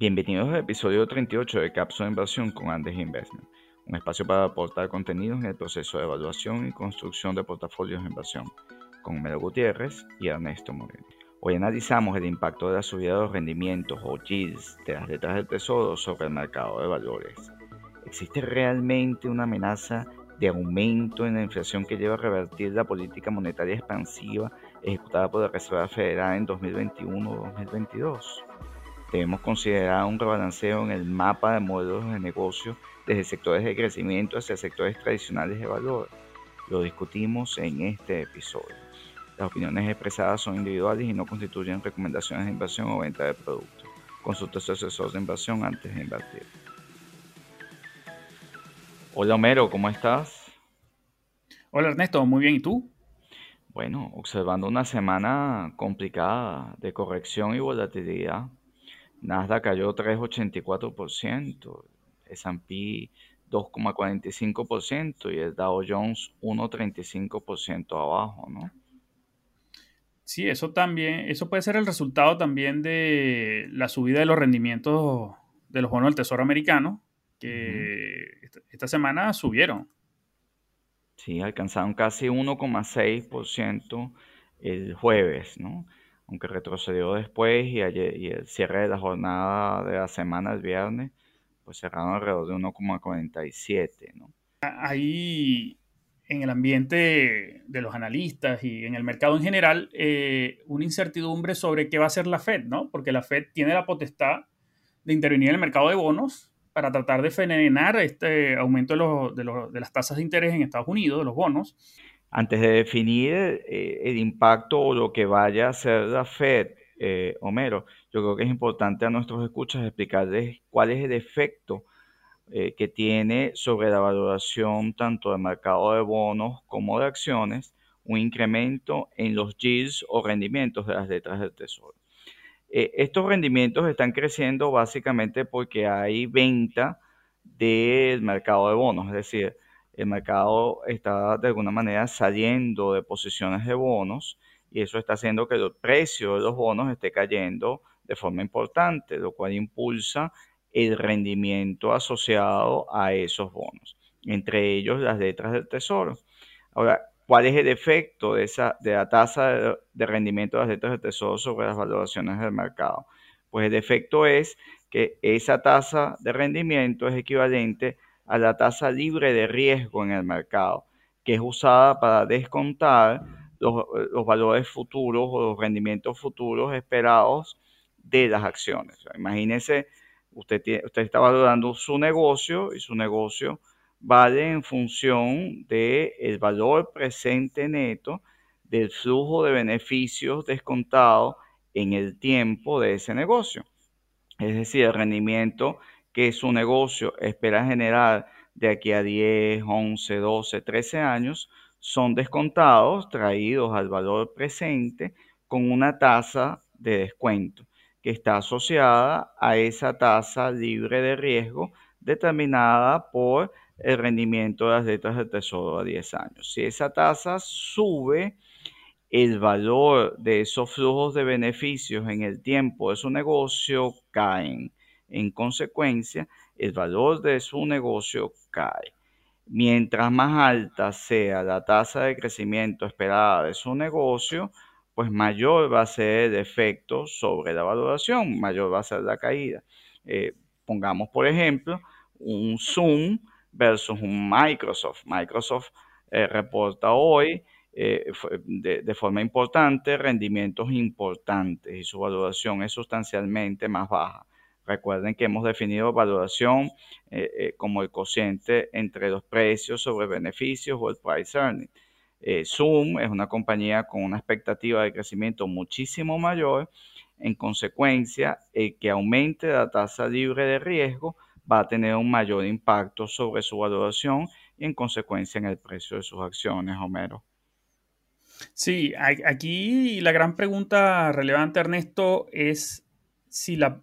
Bienvenidos al episodio 38 de Cápsula de Inversión con Andes Investment, un espacio para aportar contenidos en el proceso de evaluación y construcción de portafolios de inversión, con Melo Gutiérrez y Ernesto Moreno. Hoy analizamos el impacto de la subida de los rendimientos o yields de las letras del tesoro sobre el mercado de valores. ¿Existe realmente una amenaza de aumento en la inflación que lleva a revertir la política monetaria expansiva ejecutada por la Reserva Federal en 2021-2022. Debemos considerar un rebalanceo en el mapa de modelos de negocio desde sectores de crecimiento hacia sectores tradicionales de valor. Lo discutimos en este episodio. Las opiniones expresadas son individuales y no constituyen recomendaciones de inversión o venta de productos. Consulta a su asesor de inversión antes de invertir. Hola Homero, ¿cómo estás? Hola Ernesto, muy bien, ¿y tú? Bueno, observando una semana complicada de corrección y volatilidad. Nasdaq cayó 3,84%, S&P 2,45% y el Dow Jones 1,35% abajo, ¿no? Sí, eso también, eso puede ser el resultado también de la subida de los rendimientos de los bonos del Tesoro americano, que esta, semana subieron. Sí, alcanzaron casi 1,6% el jueves, ¿no? Aunque retrocedió después y, ayer, el cierre de la jornada de la semana, el viernes, pues cerraron alrededor de 1,47, ¿no? Hay en el ambiente de los analistas y en el mercado en general eh, una incertidumbre sobre qué va a hacer la Fed, ¿no? Porque la Fed tiene la potestad de intervenir en el mercado de bonos para tratar de frenar este aumento de, las tasas de interés en Estados Unidos, de los bonos. Antes de definir eh, el impacto o lo que vaya a hacer la Fed, eh, Homero, yo creo que es importante a nuestros escuchas explicarles cuál es el efecto eh, que tiene sobre la valoración tanto del mercado de bonos como de acciones un incremento en los yields o rendimientos de las letras del tesoro. Eh, estos rendimientos están creciendo básicamente porque hay venta del mercado de bonos, es decir, el mercado está de alguna manera saliendo de posiciones de bonos y eso está haciendo que el precio de los bonos esté cayendo de forma importante, lo cual impulsa el rendimiento asociado a esos bonos, entre ellos las letras del tesoro. Ahora, ¿Cuál es el efecto de, esa, de la tasa de, rendimiento de las letras de tesoro sobre las valoraciones del mercado? Pues el efecto es que esa tasa de rendimiento es equivalente a la tasa libre de riesgo en el mercado, que es usada para descontar los, valores futuros o los rendimientos futuros esperados de las acciones. Imagínese, usted, usted está valorando su negocio y su negocio vale en función del valor presente neto del flujo de beneficios descontado en el tiempo de ese negocio. Es decir, el rendimiento que su negocio espera generar de aquí a 10, 11, 12, 13 años son descontados, traídos al valor presente con una tasa de descuento que está asociada a esa tasa libre de riesgo determinada por el rendimiento de las letras del tesoro a 10 años. Si esa tasa sube, el valor de esos flujos de beneficios en el tiempo de su negocio caen. En consecuencia, el valor de su negocio cae. Mientras más alta sea la tasa de crecimiento esperada de su negocio, pues mayor va a ser el efecto sobre la valoración, mayor va a ser la caída. Eh, pongamos, por ejemplo, un Zoom versus un Microsoft. Microsoft eh, reporta hoy eh, de, forma importante rendimientos importantes y su valoración es sustancialmente más baja. Recuerden que hemos definido valoración eh, como el cociente entre los precios sobre beneficios o el price earning. Zoom es una compañía con una expectativa de crecimiento muchísimo mayor. En consecuencia, el que aumente la tasa libre de riesgo va a tener un mayor impacto sobre su valoración y en consecuencia en el precio de sus acciones, Homero. Sí, aquí la gran pregunta relevante, Ernesto, es si la,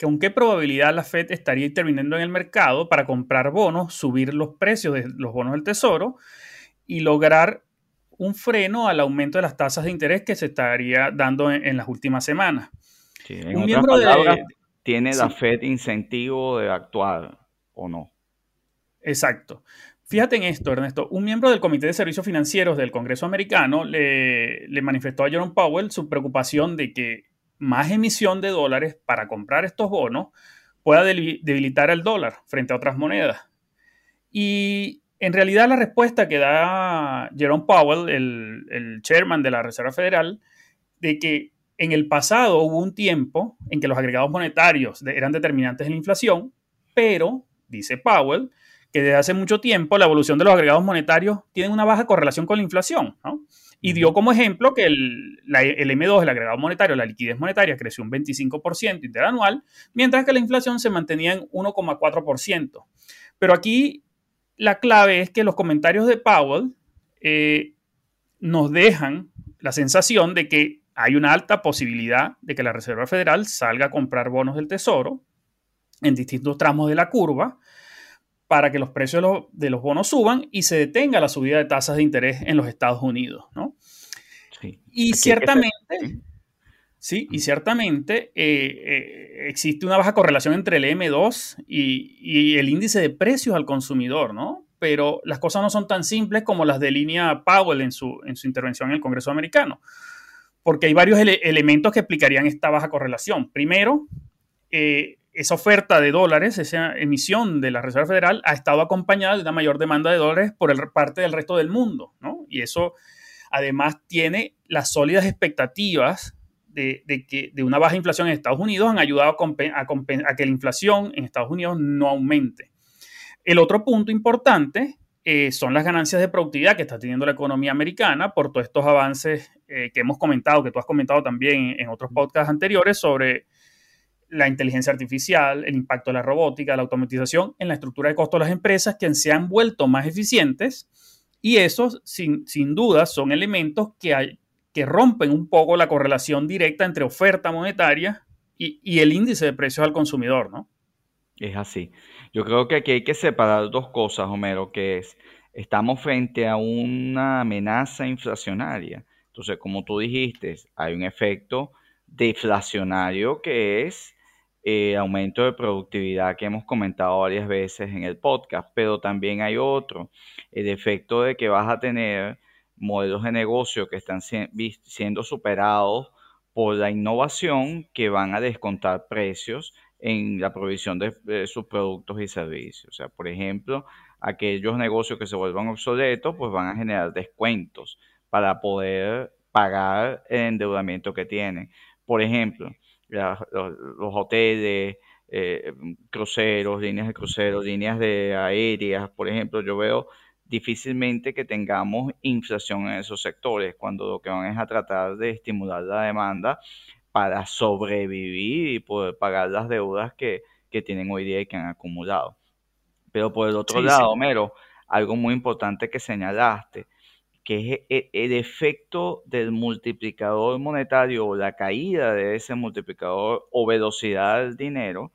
con qué probabilidad la Fed estaría interviniendo en el mercado para comprar bonos, subir los precios de los bonos del tesoro y lograr un freno al aumento de las tasas de interés que se estaría dando en, las últimas semanas. un miembro de ¿Tiene la Fed incentivo de actuar o no? Exacto. Fíjate en esto, Ernesto. Un miembro del Comité de Servicios Financieros del Congreso americano le, le, manifestó a Jerome Powell su preocupación de que más emisión de dólares para comprar estos bonos pueda debilitar el dólar frente a otras monedas. Y en realidad la respuesta que da Jerome Powell, el, el chairman de la Reserva Federal, de que en el pasado hubo un tiempo en que los agregados monetarios eran determinantes en la inflación, pero, dice Powell, que desde hace mucho tiempo la evolución de los agregados monetarios tiene una baja correlación con la inflación. Y dio como ejemplo que el, el, M2, el agregado monetario, la liquidez monetaria, creció un 25% interanual, mientras que la inflación se mantenía en 1,4%. Pero aquí la clave es que los comentarios de Powell eh, nos dejan la sensación de que hay una alta posibilidad de que la Reserva Federal salga a comprar bonos del Tesoro en distintos tramos de la curva para que los precios de los, bonos suban y se detenga la subida de tasas de interés en los Estados Unidos, ¿no? Y ciertamente, sí, y ciertamente eh, eh, existe una baja correlación entre el M2 y, y, el índice de precios al consumidor, ¿no? Pero las cosas no son tan simples como las de línea Powell en su, en su intervención en el Congreso americano porque hay varios elementos que explicarían esta baja correlación. Primero, eh, esa oferta de dólares, esa emisión de la Reserva Federal ha estado acompañada de una mayor demanda de dólares por el, parte del resto del mundo, ¿no? Y eso además tiene las sólidas expectativas de, que, de una baja inflación en Estados Unidos han ayudado a, a que la inflación en Estados Unidos no aumente. El otro punto importante eh, son las ganancias de productividad que está teniendo la economía americana por todos estos avances eh, que hemos comentado, que tú has comentado también en, otros podcasts anteriores sobre la inteligencia artificial, el impacto de la robótica, la automatización en la estructura de costos de las empresas que se han vuelto más eficientes y esos sin, sin duda son elementos que, hay, que rompen un poco la correlación directa entre oferta monetaria y, y el índice de precios al consumidor, ¿no? Es así. Yo creo que aquí hay que separar dos cosas, Homero, que es, estamos frente a una amenaza inflacionaria. Entonces, como tú dijiste, hay un efecto deflacionario que es eh, aumento de productividad que hemos comentado varias veces en el podcast, pero también hay otro, el efecto de que vas a tener modelos de negocio que están siendo superados por la innovación que van a descontar precios en la provisión de, sus productos y servicios. O sea, por ejemplo, aquellos negocios que se vuelvan obsoletos, pues van a generar descuentos para poder pagar el endeudamiento que tienen. Por ejemplo, los, hoteles, eh, cruceros, líneas de cruceros, líneas de aéreas, por ejemplo, yo veo difícilmente que tengamos inflación en esos sectores, cuando lo que van es a tratar de estimular la demanda para sobrevivir y poder pagar las deudas que, tienen hoy día y que han acumulado. Pero por el otro lado, Mero, algo muy importante que señalaste, que es el, el, efecto del multiplicador monetario o la caída de ese multiplicador o velocidad del dinero,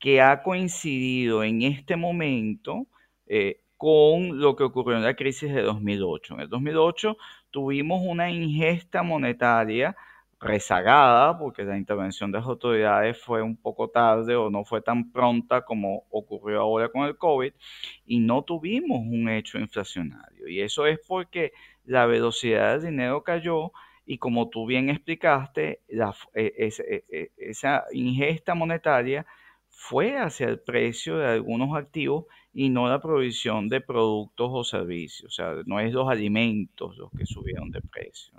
que ha coincidido en este momento eh, con lo que ocurrió en la crisis de 2008. En el 2008 tuvimos una ingesta monetaria rezagada, porque la intervención de las autoridades fue un poco tarde o no fue tan pronta como ocurrió ahora con el COVID, y no tuvimos un hecho inflacionario. Y eso es porque la velocidad del dinero cayó y como tú bien explicaste, la, e, e, e, esa ingesta monetaria fue hacia el precio de algunos activos y no la provisión de productos o servicios. O sea, no es los alimentos los que subieron de precio.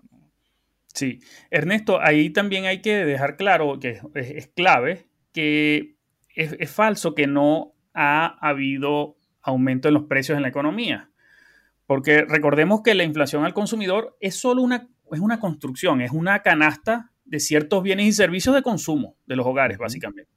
Sí, Ernesto, ahí también hay que dejar claro que es, clave que es, falso que no ha habido aumento en los precios en la economía. Porque recordemos que la inflación al consumidor es solo una, es una construcción, es una canasta de ciertos bienes y servicios de consumo de los hogares, básicamente.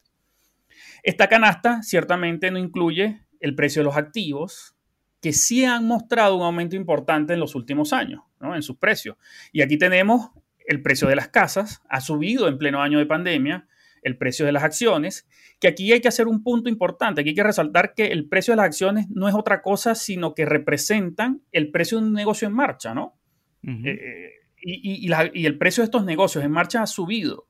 Esta canasta ciertamente no incluye el precio de los activos, que sí han mostrado un aumento importante en los últimos años, ¿no? en sus precios. Y aquí tenemos el precio de las casas ha subido en pleno año de pandemia, el precio de las acciones, que aquí hay que hacer un punto importante, aquí hay que resaltar que el precio de las acciones no es otra cosa, sino que representan el precio de un negocio en marcha, ¿no? Eh, y, y, el precio de estos negocios en marcha ha subido.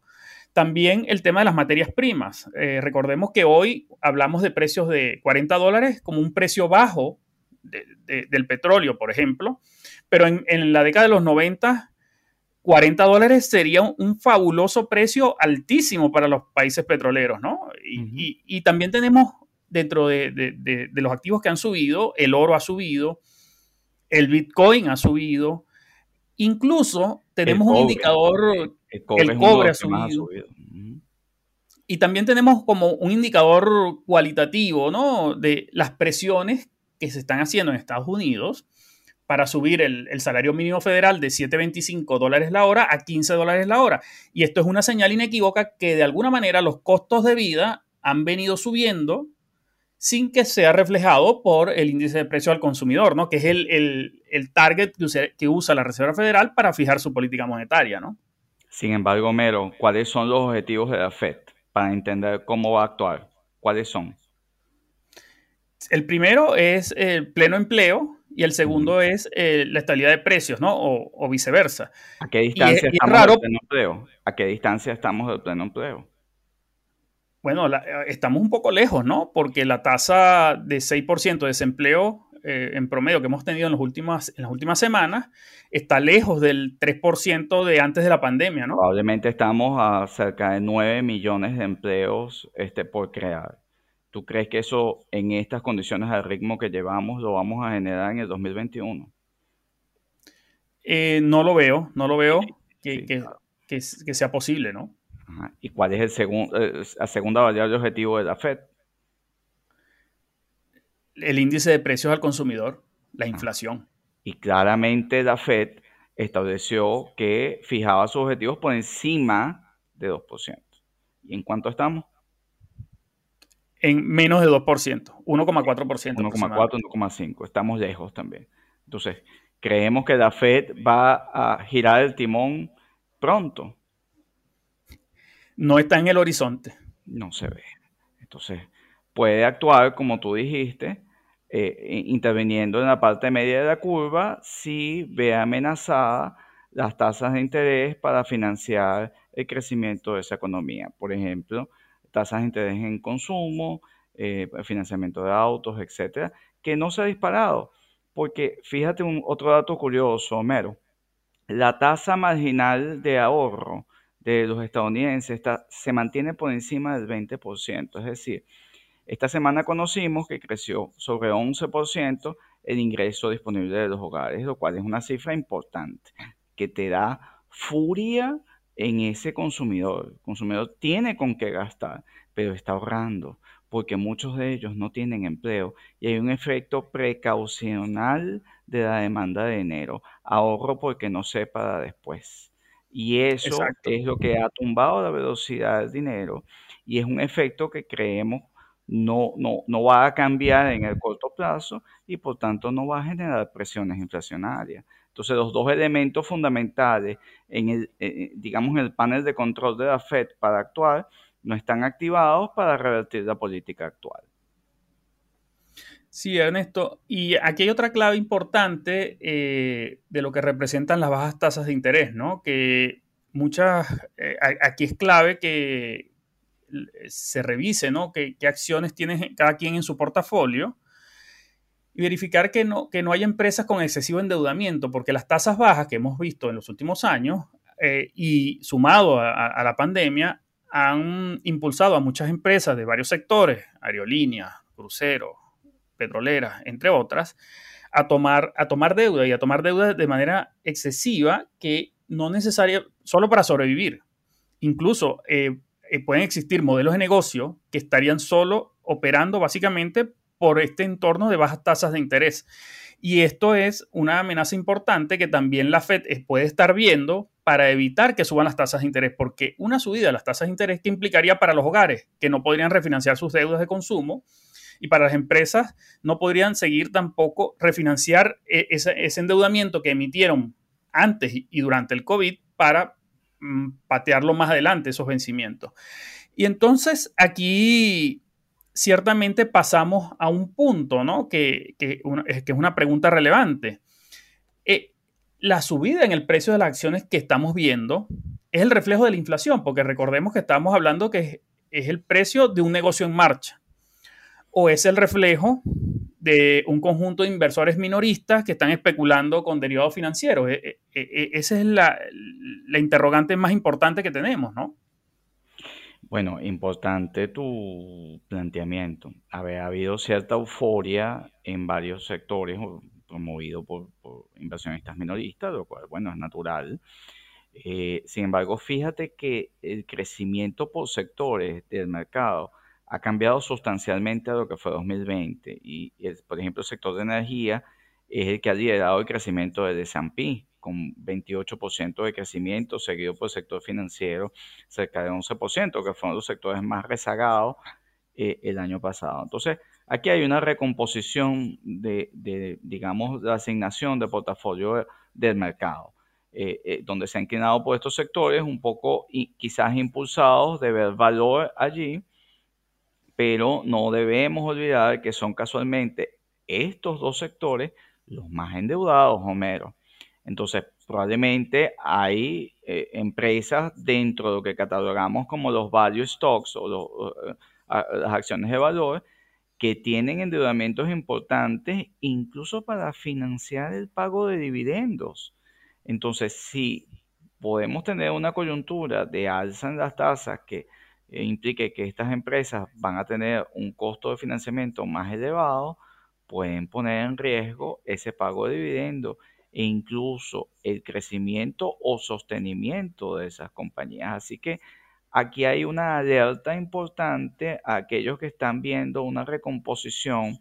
También el tema de las materias primas. Eh, recordemos que hoy hablamos de precios de 40 dólares como un precio bajo del petróleo, por ejemplo, pero en, en, la década de los 90, 40 dólares sería un, fabuloso precio altísimo para los países petroleros, ¿no? Y, y, también tenemos dentro de, de, de, los activos que han subido, el oro ha subido, el Bitcoin ha subido, incluso tenemos un indicador el cobre, ha subido. Y también tenemos como un indicador cualitativo, ¿no? De las presiones que se están haciendo en Estados Unidos para subir el, salario mínimo federal de 7.25 dólares la hora a 15 dólares la hora. Y esto es una señal inequívoca que de alguna manera los costos de vida han venido subiendo sin que sea reflejado por el índice de precio al consumidor, ¿no? Que es el, target que que usa la Reserva Federal para fijar su política monetaria, ¿no? Sin embargo, Mero, ¿cuáles son los objetivos de la FED para entender cómo va a actuar? ¿Cuáles son? El primero es el pleno empleo y el segundo es eh, la estabilidad de precios, ¿no? O, viceversa. ¿A qué distancia estamos del pleno empleo? ¿A qué distancia estamos del pleno empleo? Bueno, estamos un poco lejos, ¿no? Porque la tasa de 6% de desempleo eh, en promedio que hemos tenido en, las últimas, en las últimas semanas está lejos del 3% de antes de la pandemia, ¿no? Probablemente estamos a cerca de 9 millones de empleos este, por crear. ¿Tú crees que eso en estas condiciones al ritmo que llevamos lo vamos a generar en el 2021? Eh, no lo veo, no lo veo que, que, sea posible, ¿no? ¿Y cuál es el segundo, eh, la segunda variable objetivo de la FED? el índice de precios al consumidor, la inflación. Y claramente la Fed estableció que fijaba sus objetivos por encima de 2%. ¿Y en cuánto estamos? En menos de 2%, 1,4%. 1,4, 1,5. Estamos lejos también. Entonces, creemos que la Fed va a girar el timón pronto. No está en el horizonte. No se ve. Entonces, puede actuar, como tú dijiste, eh, interviniendo en la parte media de la curva si ve amenazada las tasas de interés para financiar el crecimiento de esa economía. Por ejemplo, tasas de interés en consumo, eh, financiamiento de autos, etcétera, que no se ha disparado. Porque fíjate un otro dato curioso, Homero. La tasa marginal de ahorro de los estadounidenses está, se mantiene por encima del 20%. Es decir, esta semana conocimos que creció sobre 11% el ingreso disponible de los hogares, lo cual es una cifra importante que te da furia en ese consumidor. El consumidor tiene con qué gastar, pero está ahorrando porque muchos de ellos no tienen empleo y hay un efecto precaucional de la demanda de dinero. Ahorro porque no sé para después. Y eso es lo que ha tumbado la velocidad del dinero y es un efecto que creemos no, no, no va a cambiar en el corto plazo y por tanto no va a generar presiones inflacionarias. Entonces, los dos elementos fundamentales en el, eh, eh, digamos, en el panel de control de la Fed para actuar no están activados para revertir la política actual. Sí, Ernesto. Y aquí hay otra clave importante eh, de lo que representan las bajas tasas de interés, ¿no? Que muchas, aquí es clave que, se revise, ¿no? ¿Qué, acciones tiene cada quien en su portafolio? Y verificar que no, que no haya empresas con excesivo endeudamiento, porque las tasas bajas que hemos visto en los últimos años eh, y sumado a, la pandemia han impulsado a muchas empresas de varios sectores, aerolíneas, cruceros, petroleras, entre otras, a tomar, a tomar deuda y a tomar deuda de manera excesiva que no necesaria solo para sobrevivir. Incluso eh, eh, pueden existir modelos de negocio que estarían solo operando básicamente por este entorno de bajas tasas de interés. Y esto es una amenaza importante que también la Fed puede estar viendo para evitar que suban las tasas de interés, porque una subida de las tasas de interés que implicaría para los hogares que no podrían refinanciar sus deudas de consumo y para las empresas no podrían seguir tampoco refinanciar eh, ese, ese endeudamiento que emitieron antes y durante el COVID para patearlo más adelante, esos vencimientos. Y entonces aquí ciertamente pasamos a un punto, ¿no? Que, que, es una pregunta relevante. Eh, la subida en el precio de las acciones que estamos viendo es el reflejo de la inflación, porque recordemos que estamos hablando que es el precio de un negocio en marcha, o es el reflejo de un conjunto de inversores minoristas que están especulando con derivados financieros. E, e, e, esa es la, interrogante más importante que tenemos, ¿no? Bueno, importante tu planteamiento. ha habido cierta euforia en varios sectores promovido por, inversionistas minoristas, lo cual, bueno, es natural. Eh, sin embargo, fíjate que el crecimiento por sectores del mercado ha cambiado sustancialmente a lo que fue 2020 y, por ejemplo, el sector de energía es el que ha liderado el crecimiento de S&P con 28% de crecimiento, seguido por el sector financiero cerca de 11%, que fueron los sectores más rezagados eh, el año pasado. Entonces, aquí hay una recomposición de, digamos, la asignación de portafolio del mercado. Eh, eh, donde se han inclinado por estos sectores, un poco quizás impulsados de ver valor allí, pero no debemos olvidar que son casualmente estos dos sectores los más endeudados, Homero. Entonces, probablemente hay eh, empresas dentro de lo que catalogamos como los value stocks o eh, las acciones de valor que tienen endeudamientos importantes incluso para financiar el pago de dividendos. Entonces, si podemos tener una coyuntura de alza en las tasas que eh, implique que estas empresas van a tener un costo de financiamiento más elevado, pueden poner en riesgo ese pago de dividendo e incluso el crecimiento o sostenimiento de esas compañías. Así que aquí hay una alerta importante a aquellos que están viendo una recomposición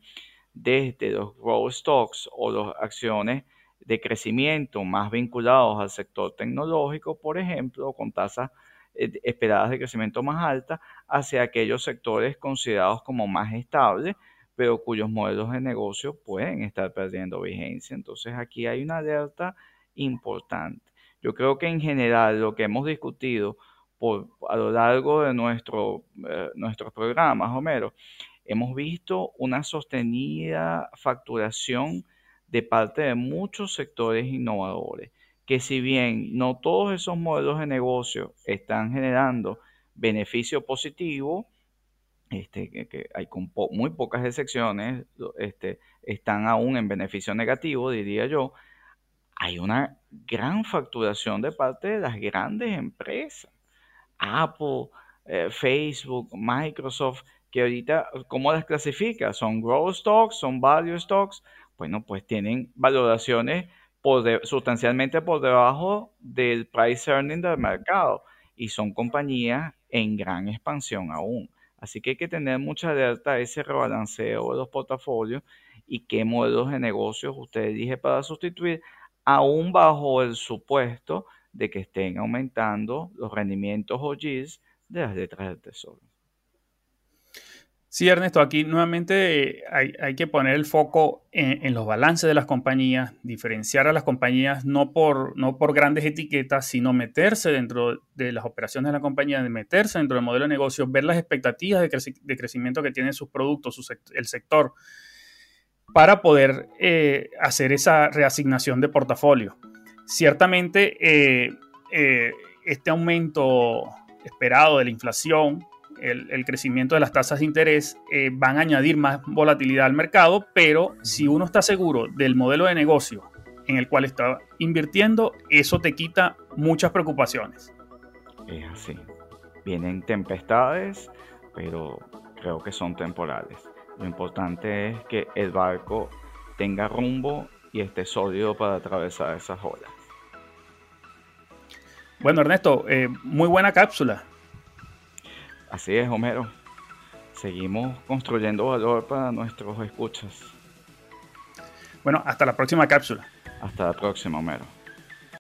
desde los growth stocks o las acciones de crecimiento más vinculados al sector tecnológico, por ejemplo, con tasas eh, esperadas de crecimiento más alta hacia aquellos sectores considerados como más estables, pero cuyos modelos de negocio pueden estar perdiendo vigencia. Entonces aquí hay una alerta importante. Yo creo que en general lo que hemos discutido por, a lo largo de nuestro, eh, nuestros programas, Homero, hemos visto una sostenida facturación de parte de muchos sectores innovadores que si bien no todos esos modelos de negocio están generando beneficio positivo, este, que, hay muy pocas excepciones, este, están aún en beneficio negativo, diría yo, hay una gran facturación de parte de las grandes empresas. Apple, eh, Facebook, Microsoft, que ahorita, ¿cómo las clasifica? ¿Son growth stocks? ¿Son value stocks? Bueno, pues tienen valoraciones sustancialmente por debajo del price earning del mercado y son compañías en gran expansión aún. Así que hay que tener mucha alerta a ese rebalanceo de los portafolios y qué modelos de negocios usted dije para sustituir, aún bajo el supuesto de que estén aumentando los rendimientos o yields de las letras del tesoro. Sí, Ernesto, aquí nuevamente eh, hay, que poner el foco en, los balances de las compañías, diferenciar a las compañías no por, no por grandes etiquetas, sino meterse dentro de las operaciones de la compañía, meterse dentro del modelo de negocio, ver las expectativas de, crecimiento que tienen sus productos, el sector, para poder eh, hacer esa reasignación de portafolio. Ciertamente, eh, este aumento esperado de la inflación el, crecimiento de las tasas de interés eh, van a añadir más volatilidad al mercado, pero si uno está seguro del modelo de negocio en el cual está invirtiendo, eso te quita muchas preocupaciones. Es así. Vienen tempestades, pero creo que son temporales. Lo importante es que el barco tenga rumbo y esté sólido para atravesar esas olas. Bueno, Ernesto, eh, muy buena cápsula. Así es, Homero. Seguimos construyendo valor para nuestros escuchas. Bueno, hasta la próxima cápsula. Hasta la próxima, Homero.